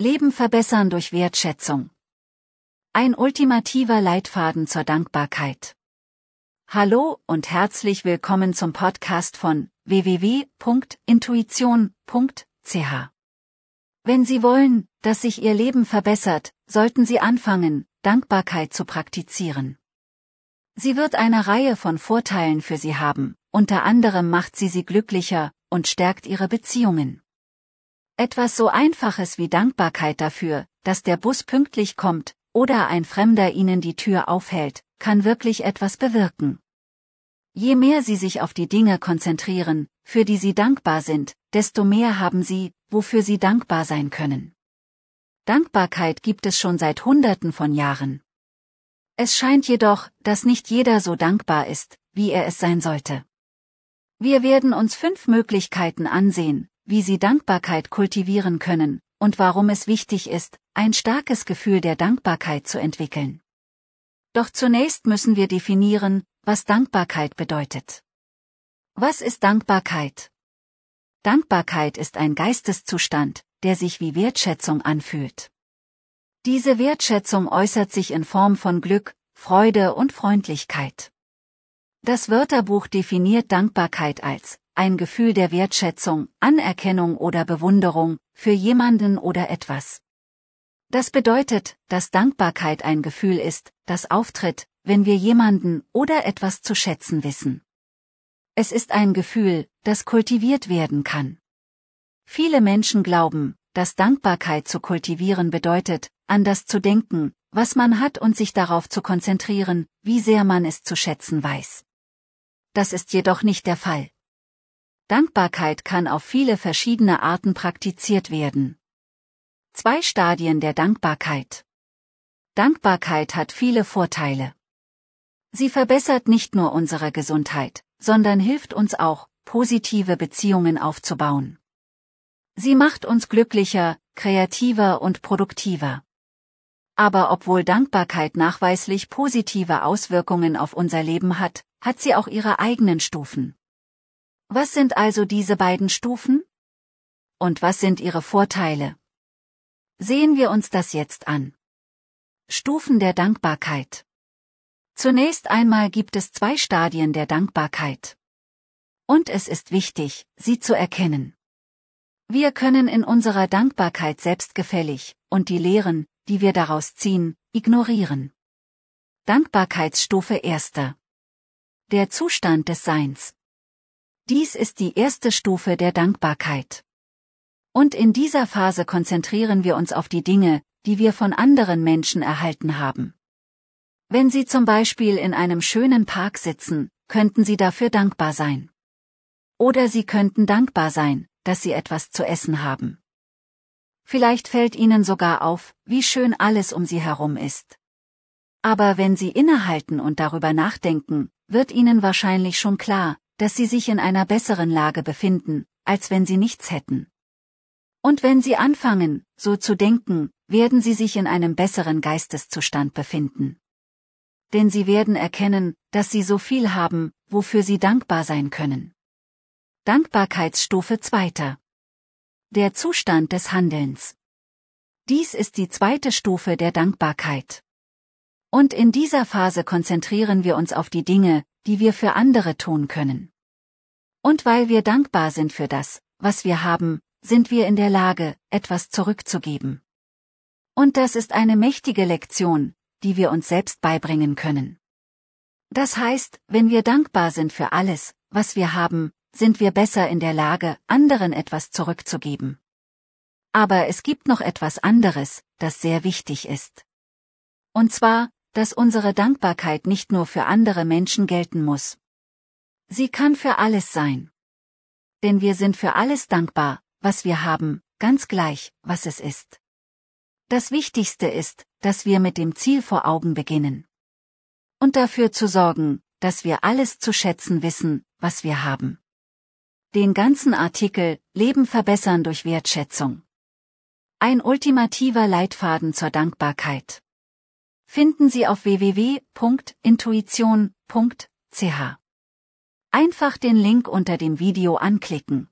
Leben verbessern durch Wertschätzung. Ein ultimativer Leitfaden zur Dankbarkeit. Hallo und herzlich willkommen zum Podcast von www.intuition.ch. Wenn Sie wollen, dass sich Ihr Leben verbessert, sollten Sie anfangen, Dankbarkeit zu praktizieren. Sie wird eine Reihe von Vorteilen für Sie haben, unter anderem macht sie Sie glücklicher und stärkt Ihre Beziehungen. Etwas so Einfaches wie Dankbarkeit dafür, dass der Bus pünktlich kommt, oder ein Fremder Ihnen die Tür aufhält, kann wirklich etwas bewirken. Je mehr Sie sich auf die Dinge konzentrieren, für die Sie dankbar sind, desto mehr haben Sie, wofür Sie dankbar sein können. Dankbarkeit gibt es schon seit Hunderten von Jahren. Es scheint jedoch, dass nicht jeder so dankbar ist, wie er es sein sollte. Wir werden uns fünf Möglichkeiten ansehen, wie sie Dankbarkeit kultivieren können und warum es wichtig ist, ein starkes Gefühl der Dankbarkeit zu entwickeln. Doch zunächst müssen wir definieren, was Dankbarkeit bedeutet. Was ist Dankbarkeit? Dankbarkeit ist ein Geisteszustand, der sich wie Wertschätzung anfühlt. Diese Wertschätzung äußert sich in Form von Glück, Freude und Freundlichkeit. Das Wörterbuch definiert Dankbarkeit als ein Gefühl der Wertschätzung, Anerkennung oder Bewunderung für jemanden oder etwas. Das bedeutet, dass Dankbarkeit ein Gefühl ist, das auftritt, wenn wir jemanden oder etwas zu schätzen wissen. Es ist ein Gefühl, das kultiviert werden kann. Viele Menschen glauben, dass Dankbarkeit zu kultivieren bedeutet, an das zu denken, was man hat und sich darauf zu konzentrieren, wie sehr man es zu schätzen weiß. Das ist jedoch nicht der Fall. Dankbarkeit kann auf viele verschiedene Arten praktiziert werden. Zwei Stadien der Dankbarkeit. Dankbarkeit hat viele Vorteile. Sie verbessert nicht nur unsere Gesundheit, sondern hilft uns auch, positive Beziehungen aufzubauen. Sie macht uns glücklicher, kreativer und produktiver. Aber obwohl Dankbarkeit nachweislich positive Auswirkungen auf unser Leben hat, hat sie auch ihre eigenen Stufen. Was sind also diese beiden Stufen? Und was sind ihre Vorteile? Sehen wir uns das jetzt an. Stufen der Dankbarkeit. Zunächst einmal gibt es zwei Stadien der Dankbarkeit. Und es ist wichtig, sie zu erkennen. Wir können in unserer Dankbarkeit selbstgefällig und die Lehren, die wir daraus ziehen, ignorieren. Dankbarkeitsstufe erster. Der Zustand des Seins. Dies ist die erste Stufe der Dankbarkeit. Und in dieser Phase konzentrieren wir uns auf die Dinge, die wir von anderen Menschen erhalten haben. Wenn Sie zum Beispiel in einem schönen Park sitzen, könnten Sie dafür dankbar sein. Oder Sie könnten dankbar sein, dass Sie etwas zu essen haben. Vielleicht fällt Ihnen sogar auf, wie schön alles um Sie herum ist. Aber wenn Sie innehalten und darüber nachdenken, wird Ihnen wahrscheinlich schon klar, dass sie sich in einer besseren Lage befinden, als wenn sie nichts hätten. Und wenn sie anfangen, so zu denken, werden sie sich in einem besseren Geisteszustand befinden. Denn sie werden erkennen, dass sie so viel haben, wofür sie dankbar sein können. Dankbarkeitsstufe zweiter. Der Zustand des Handelns. Dies ist die zweite Stufe der Dankbarkeit. Und in dieser Phase konzentrieren wir uns auf die Dinge, die wir für andere tun können. Und weil wir dankbar sind für das, was wir haben, sind wir in der Lage, etwas zurückzugeben. Und das ist eine mächtige Lektion, die wir uns selbst beibringen können. Das heißt, wenn wir dankbar sind für alles, was wir haben, sind wir besser in der Lage, anderen etwas zurückzugeben. Aber es gibt noch etwas anderes, das sehr wichtig ist. Und zwar, dass unsere Dankbarkeit nicht nur für andere Menschen gelten muss. Sie kann für alles sein. Denn wir sind für alles dankbar, was wir haben, ganz gleich, was es ist. Das Wichtigste ist, dass wir mit dem Ziel vor Augen beginnen. Und dafür zu sorgen, dass wir alles zu schätzen wissen, was wir haben. Den ganzen Artikel Leben verbessern durch Wertschätzung. Ein ultimativer Leitfaden zur Dankbarkeit finden Sie auf www.intuition.ch. Einfach den Link unter dem Video anklicken.